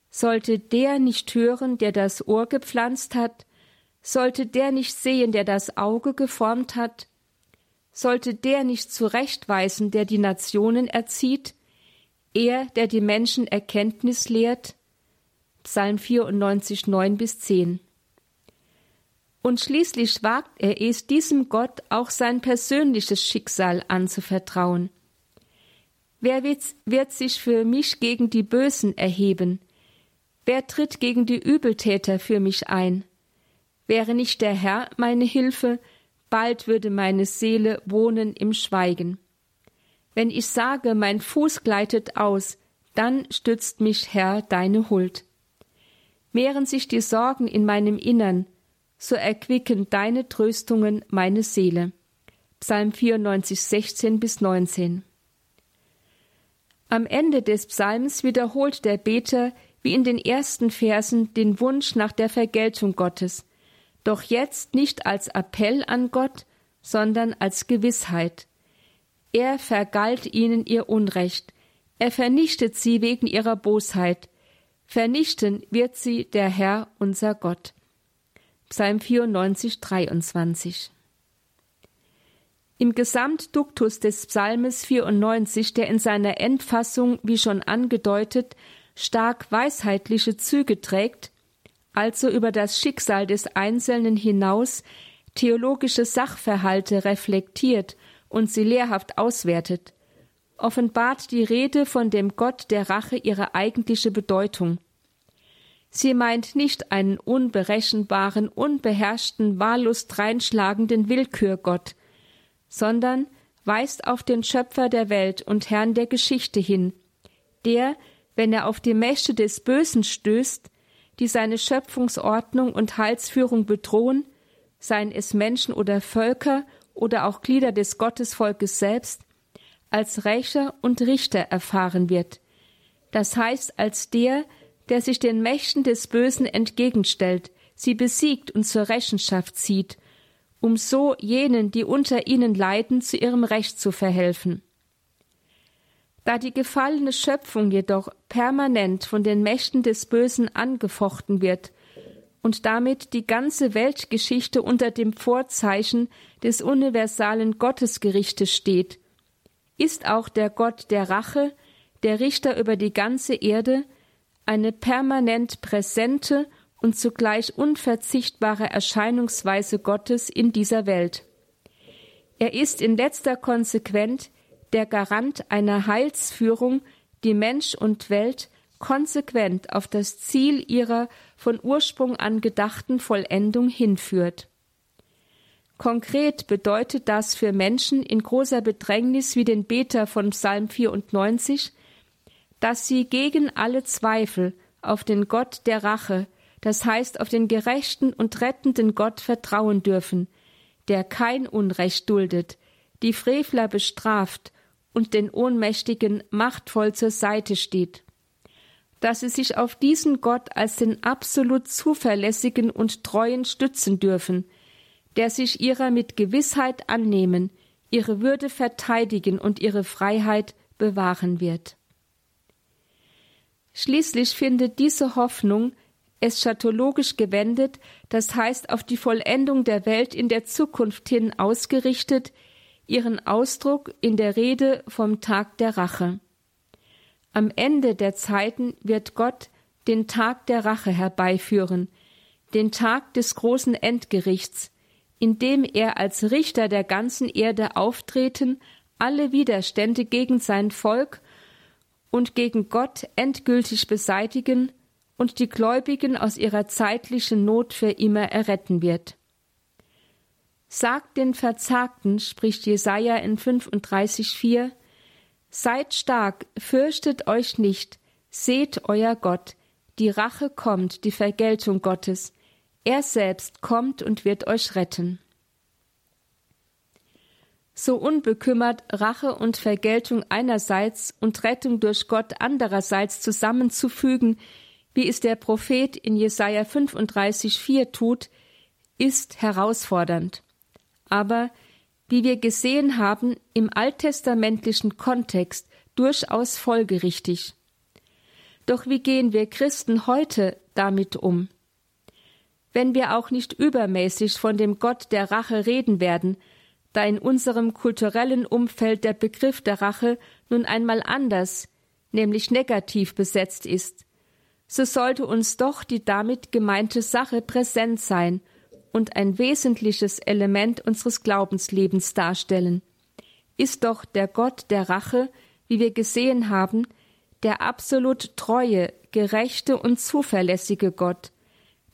sollte der nicht hören, der das Ohr gepflanzt hat, sollte der nicht sehen, der das Auge geformt hat? Sollte der nicht zurechtweisen, der die Nationen erzieht? Er, der die Menschen Erkenntnis lehrt? Psalm 94, 9 bis 10. Und schließlich wagt er es, diesem Gott auch sein persönliches Schicksal anzuvertrauen. Wer wird, wird sich für mich gegen die Bösen erheben? Wer tritt gegen die Übeltäter für mich ein? Wäre nicht der Herr meine Hilfe, bald würde meine Seele wohnen im Schweigen. Wenn ich sage, mein Fuß gleitet aus, dann stützt mich, Herr, deine Huld. Mehren sich die Sorgen in meinem Innern, so erquicken deine Tröstungen meine Seele. Psalm 94, 16 bis 19. Am Ende des Psalms wiederholt der Beter wie in den ersten Versen den Wunsch nach der Vergeltung Gottes, doch jetzt nicht als Appell an Gott, sondern als Gewissheit. Er vergalt ihnen ihr Unrecht, er vernichtet sie wegen ihrer Bosheit, Vernichten wird sie der Herr unser Gott. Psalm 94, 23. Im Gesamtduktus des Psalmes 94, der in seiner Endfassung, wie schon angedeutet, stark weisheitliche Züge trägt, also über das Schicksal des Einzelnen hinaus theologische Sachverhalte reflektiert und sie lehrhaft auswertet, offenbart die Rede von dem Gott der Rache ihre eigentliche Bedeutung. Sie meint nicht einen unberechenbaren, unbeherrschten, wahllos dreinschlagenden Willkürgott, sondern weist auf den Schöpfer der Welt und Herrn der Geschichte hin, der, wenn er auf die Mächte des Bösen stößt, die seine Schöpfungsordnung und Heilsführung bedrohen, seien es Menschen oder Völker oder auch Glieder des Gottesvolkes selbst, als Rächer und Richter erfahren wird, das heißt als der, der sich den Mächten des Bösen entgegenstellt, sie besiegt und zur Rechenschaft zieht, um so jenen, die unter ihnen leiden, zu ihrem Recht zu verhelfen. Da die gefallene Schöpfung jedoch permanent von den Mächten des Bösen angefochten wird und damit die ganze Weltgeschichte unter dem Vorzeichen des universalen Gottesgerichtes steht, ist auch der Gott der Rache, der Richter über die ganze Erde, eine permanent präsente und zugleich unverzichtbare Erscheinungsweise Gottes in dieser Welt. Er ist in letzter Konsequenz der Garant einer Heilsführung, die Mensch und Welt konsequent auf das Ziel ihrer von Ursprung an gedachten Vollendung hinführt. Konkret bedeutet das für Menschen in großer Bedrängnis wie den Beter von Psalm 94, dass sie gegen alle Zweifel auf den Gott der Rache, das heißt auf den gerechten und rettenden Gott vertrauen dürfen, der kein Unrecht duldet, die Frevler bestraft und den Ohnmächtigen machtvoll zur Seite steht. Dass sie sich auf diesen Gott als den absolut zuverlässigen und treuen stützen dürfen, der sich ihrer mit Gewissheit annehmen, ihre Würde verteidigen und ihre Freiheit bewahren wird. Schließlich findet diese Hoffnung, eschatologisch gewendet, das heißt auf die Vollendung der Welt in der Zukunft hin ausgerichtet, ihren Ausdruck in der Rede vom Tag der Rache. Am Ende der Zeiten wird Gott den Tag der Rache herbeiführen, den Tag des großen Endgerichts, in dem er als Richter der ganzen Erde auftreten, alle Widerstände gegen sein Volk und gegen Gott endgültig beseitigen und die Gläubigen aus ihrer zeitlichen Not für immer erretten wird. Sagt den Verzagten, spricht Jesaja in 35,4, Seid stark, fürchtet euch nicht, seht euer Gott, die Rache kommt, die Vergeltung Gottes, er selbst kommt und wird euch retten. So unbekümmert Rache und Vergeltung einerseits und Rettung durch Gott andererseits zusammenzufügen, wie es der Prophet in Jesaja 35,4 tut, ist herausfordernd aber, wie wir gesehen haben, im alttestamentlichen Kontext durchaus folgerichtig. Doch wie gehen wir Christen heute damit um? Wenn wir auch nicht übermäßig von dem Gott der Rache reden werden, da in unserem kulturellen Umfeld der Begriff der Rache nun einmal anders, nämlich negativ besetzt ist, so sollte uns doch die damit gemeinte Sache präsent sein und ein wesentliches Element unseres Glaubenslebens darstellen, ist doch der Gott der Rache, wie wir gesehen haben, der absolut treue, gerechte und zuverlässige Gott,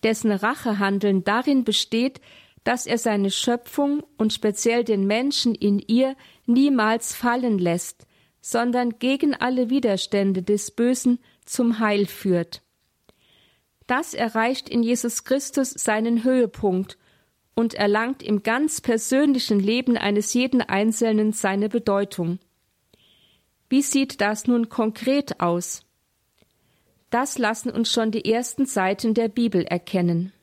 dessen Rachehandeln darin besteht, dass er seine Schöpfung und speziell den Menschen in ihr niemals fallen lässt, sondern gegen alle Widerstände des Bösen zum Heil führt. Das erreicht in Jesus Christus seinen Höhepunkt und erlangt im ganz persönlichen Leben eines jeden Einzelnen seine Bedeutung. Wie sieht das nun konkret aus? Das lassen uns schon die ersten Seiten der Bibel erkennen.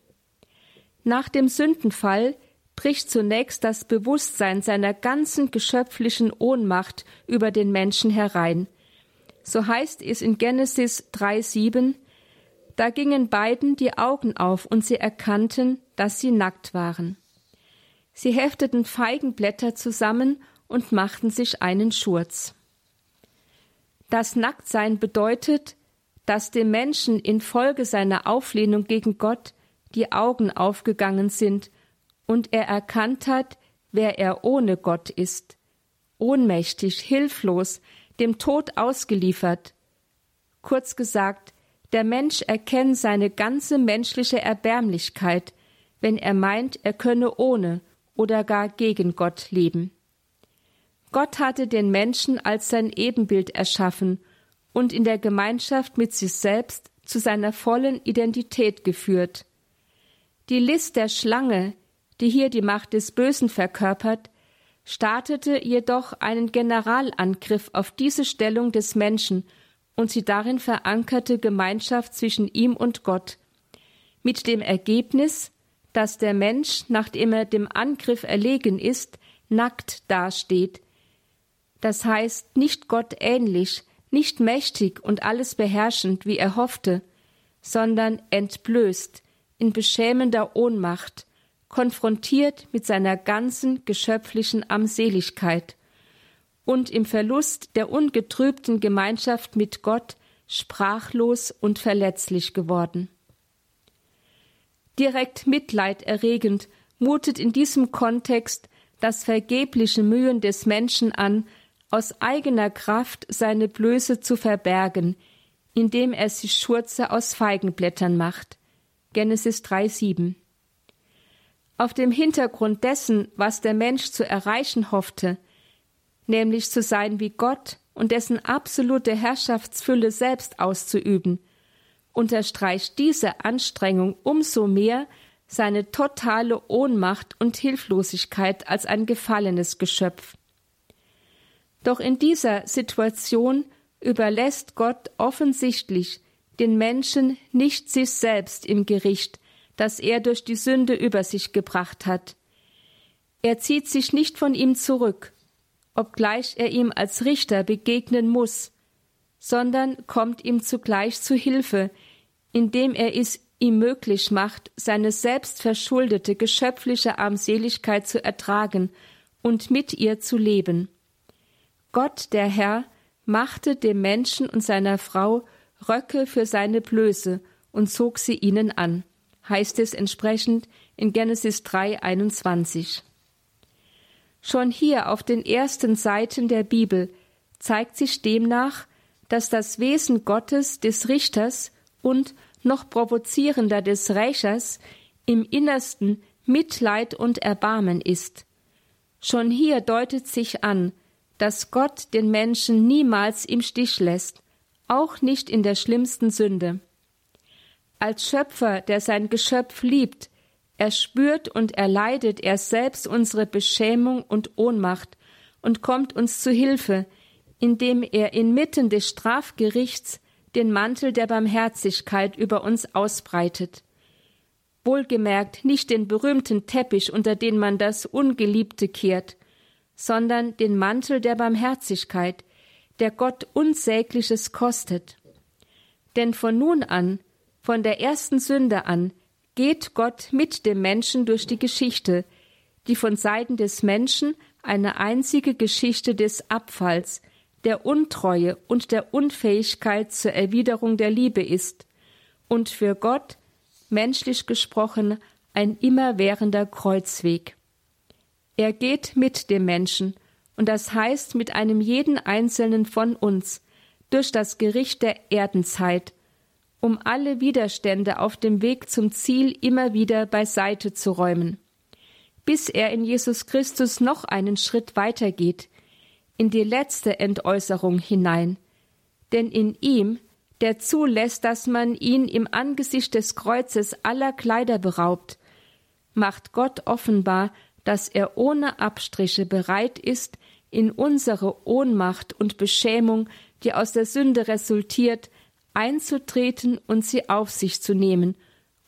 Nach dem Sündenfall bricht zunächst das Bewusstsein seiner ganzen geschöpflichen Ohnmacht über den Menschen herein. So heißt es in Genesis 3,7 Da gingen beiden die Augen auf und sie erkannten, dass sie nackt waren. Sie hefteten Feigenblätter zusammen und machten sich einen Schurz. Das Nacktsein bedeutet, dass dem Menschen infolge seiner Auflehnung gegen Gott die Augen aufgegangen sind und er erkannt hat, wer er ohne Gott ist, ohnmächtig, hilflos, dem Tod ausgeliefert. Kurz gesagt, der Mensch erkennt seine ganze menschliche Erbärmlichkeit, wenn er meint, er könne ohne oder gar gegen Gott leben. Gott hatte den Menschen als sein Ebenbild erschaffen und in der Gemeinschaft mit sich selbst zu seiner vollen Identität geführt. Die List der Schlange, die hier die Macht des Bösen verkörpert, startete jedoch einen Generalangriff auf diese Stellung des Menschen und die darin verankerte Gemeinschaft zwischen ihm und Gott, mit dem Ergebnis, dass der Mensch, nachdem er dem Angriff erlegen ist, nackt dasteht, das heißt nicht Gott ähnlich, nicht mächtig und alles beherrschend, wie er hoffte, sondern entblößt, in beschämender Ohnmacht, konfrontiert mit seiner ganzen geschöpflichen Armseligkeit und im Verlust der ungetrübten Gemeinschaft mit Gott sprachlos und verletzlich geworden. Direkt mitleiderregend mutet in diesem Kontext das vergebliche Mühen des Menschen an, aus eigener Kraft seine Blöße zu verbergen, indem er sich Schurze aus Feigenblättern macht. Genesis 3,7. Auf dem Hintergrund dessen, was der Mensch zu erreichen hoffte, nämlich zu sein wie Gott und dessen absolute Herrschaftsfülle selbst auszuüben, unterstreicht diese Anstrengung umso mehr seine totale Ohnmacht und Hilflosigkeit als ein gefallenes Geschöpf. Doch in dieser Situation überlässt Gott offensichtlich den Menschen nicht sich selbst im Gericht, das er durch die Sünde über sich gebracht hat. Er zieht sich nicht von ihm zurück, obgleich er ihm als Richter begegnen muss, sondern kommt ihm zugleich zu Hilfe, indem er es ihm möglich macht, seine selbstverschuldete geschöpfliche Armseligkeit zu ertragen und mit ihr zu leben. Gott, der Herr, machte dem Menschen und seiner Frau Röcke für seine Blöße und zog sie ihnen an, heißt es entsprechend in Genesis 3, 21. Schon hier auf den ersten Seiten der Bibel zeigt sich demnach, dass das Wesen Gottes des Richters und noch provozierender des Rächers im Innersten Mitleid und Erbarmen ist. Schon hier deutet sich an, dass Gott den Menschen niemals im Stich lässt, auch nicht in der schlimmsten Sünde. Als Schöpfer, der sein Geschöpf liebt, erspürt und erleidet er selbst unsere Beschämung und Ohnmacht und kommt uns zu Hilfe, indem er inmitten des Strafgerichts den Mantel der Barmherzigkeit über uns ausbreitet. Wohlgemerkt nicht den berühmten Teppich, unter den man das Ungeliebte kehrt, sondern den Mantel der Barmherzigkeit, der Gott Unsägliches kostet. Denn von nun an, von der ersten Sünde an, geht Gott mit dem Menschen durch die Geschichte, die von Seiten des Menschen eine einzige Geschichte des Abfalls, der Untreue und der Unfähigkeit zur Erwiderung der Liebe ist und für Gott, menschlich gesprochen, ein immerwährender Kreuzweg. Er geht mit dem Menschen, und das heißt mit einem jeden einzelnen von uns, durch das Gericht der Erdenzeit, um alle Widerstände auf dem Weg zum Ziel immer wieder beiseite zu räumen, bis er in Jesus Christus noch einen Schritt weitergeht, in die letzte Entäußerung hinein, denn in ihm, der zulässt, dass man ihn im Angesicht des Kreuzes aller Kleider beraubt, macht Gott offenbar, dass er ohne Abstriche bereit ist, in unsere Ohnmacht und Beschämung, die aus der Sünde resultiert, einzutreten und sie auf sich zu nehmen,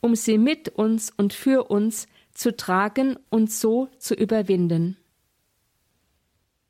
um sie mit uns und für uns zu tragen und so zu überwinden.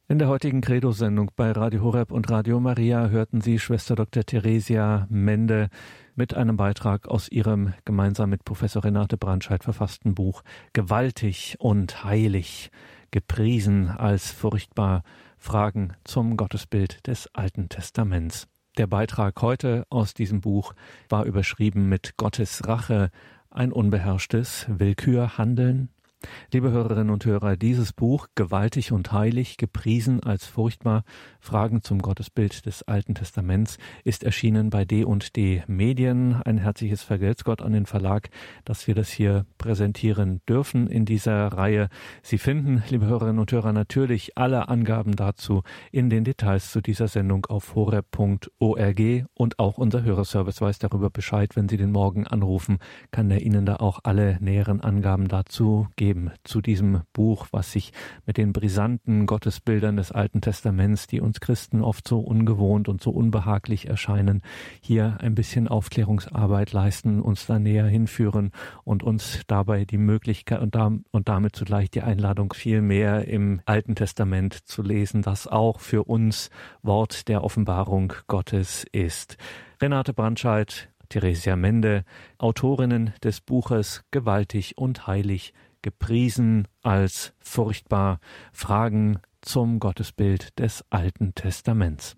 In der heutigen Credo-Sendung bei Radio Horeb und Radio Maria hörten Sie Schwester Dr. Theresia Mende mit einem Beitrag aus ihrem gemeinsam mit Professor Renate Brandscheid verfassten Buch Gewaltig und heilig, gepriesen als furchtbar Fragen zum Gottesbild des Alten Testaments. Der Beitrag heute aus diesem Buch war überschrieben mit Gottes Rache, ein unbeherrschtes Willkürhandeln Liebe Hörerinnen und Hörer, dieses Buch Gewaltig und heilig, gepriesen als furchtbar, Fragen zum Gottesbild des Alten Testaments, ist erschienen bei D&D Medien. Ein herzliches Vergelt's Gott an den Verlag, dass wir das hier präsentieren dürfen in dieser Reihe. Sie finden, liebe Hörerinnen und Hörer, natürlich alle Angaben dazu in den Details zu dieser Sendung auf horeb.org und auch unser Hörerservice weiß darüber Bescheid. Wenn Sie den Morgen anrufen, kann er Ihnen da auch alle näheren Angaben dazu geben geben zu diesem Buch, was sich mit den brisanten Gottesbildern des Alten Testaments, die uns Christen oft so ungewohnt und so unbehaglich erscheinen, hier ein bisschen Aufklärungsarbeit leisten, uns da näher hinführen und uns dabei die Möglichkeit und, da, und damit zugleich die Einladung viel mehr im Alten Testament zu lesen, das auch für uns Wort der Offenbarung Gottes ist. Renate Brandscheid, Theresia Mende, Autorinnen des Buches Gewaltig und Heilig gepriesen als furchtbar Fragen zum Gottesbild des Alten Testaments.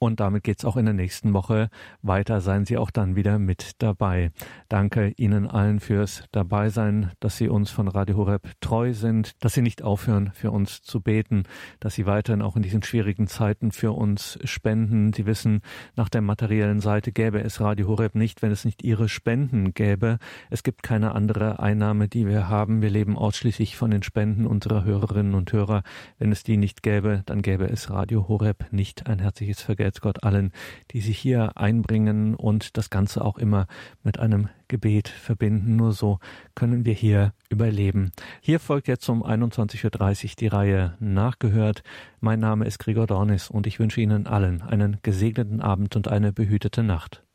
Und damit geht's auch in der nächsten Woche weiter. Seien Sie auch dann wieder mit dabei. Danke Ihnen allen fürs Dabeisein, dass Sie uns von Radio Horeb treu sind, dass Sie nicht aufhören, für uns zu beten, dass Sie weiterhin auch in diesen schwierigen Zeiten für uns spenden. Sie wissen, nach der materiellen Seite gäbe es Radio Horeb nicht, wenn es nicht Ihre Spenden gäbe. Es gibt keine andere Einnahme, die wir haben. Wir leben ausschließlich von den Spenden unserer Hörerinnen und Hörer. Wenn es die nicht gäbe, dann gäbe es Radio Horeb nicht. Ein herzliches Vergeltung jetzt Gott allen, die sich hier einbringen und das Ganze auch immer mit einem Gebet verbinden. Nur so können wir hier überleben. Hier folgt jetzt um 21.30 Uhr die Reihe Nachgehört. Mein Name ist Gregor Dornis und ich wünsche Ihnen allen einen gesegneten Abend und eine behütete Nacht.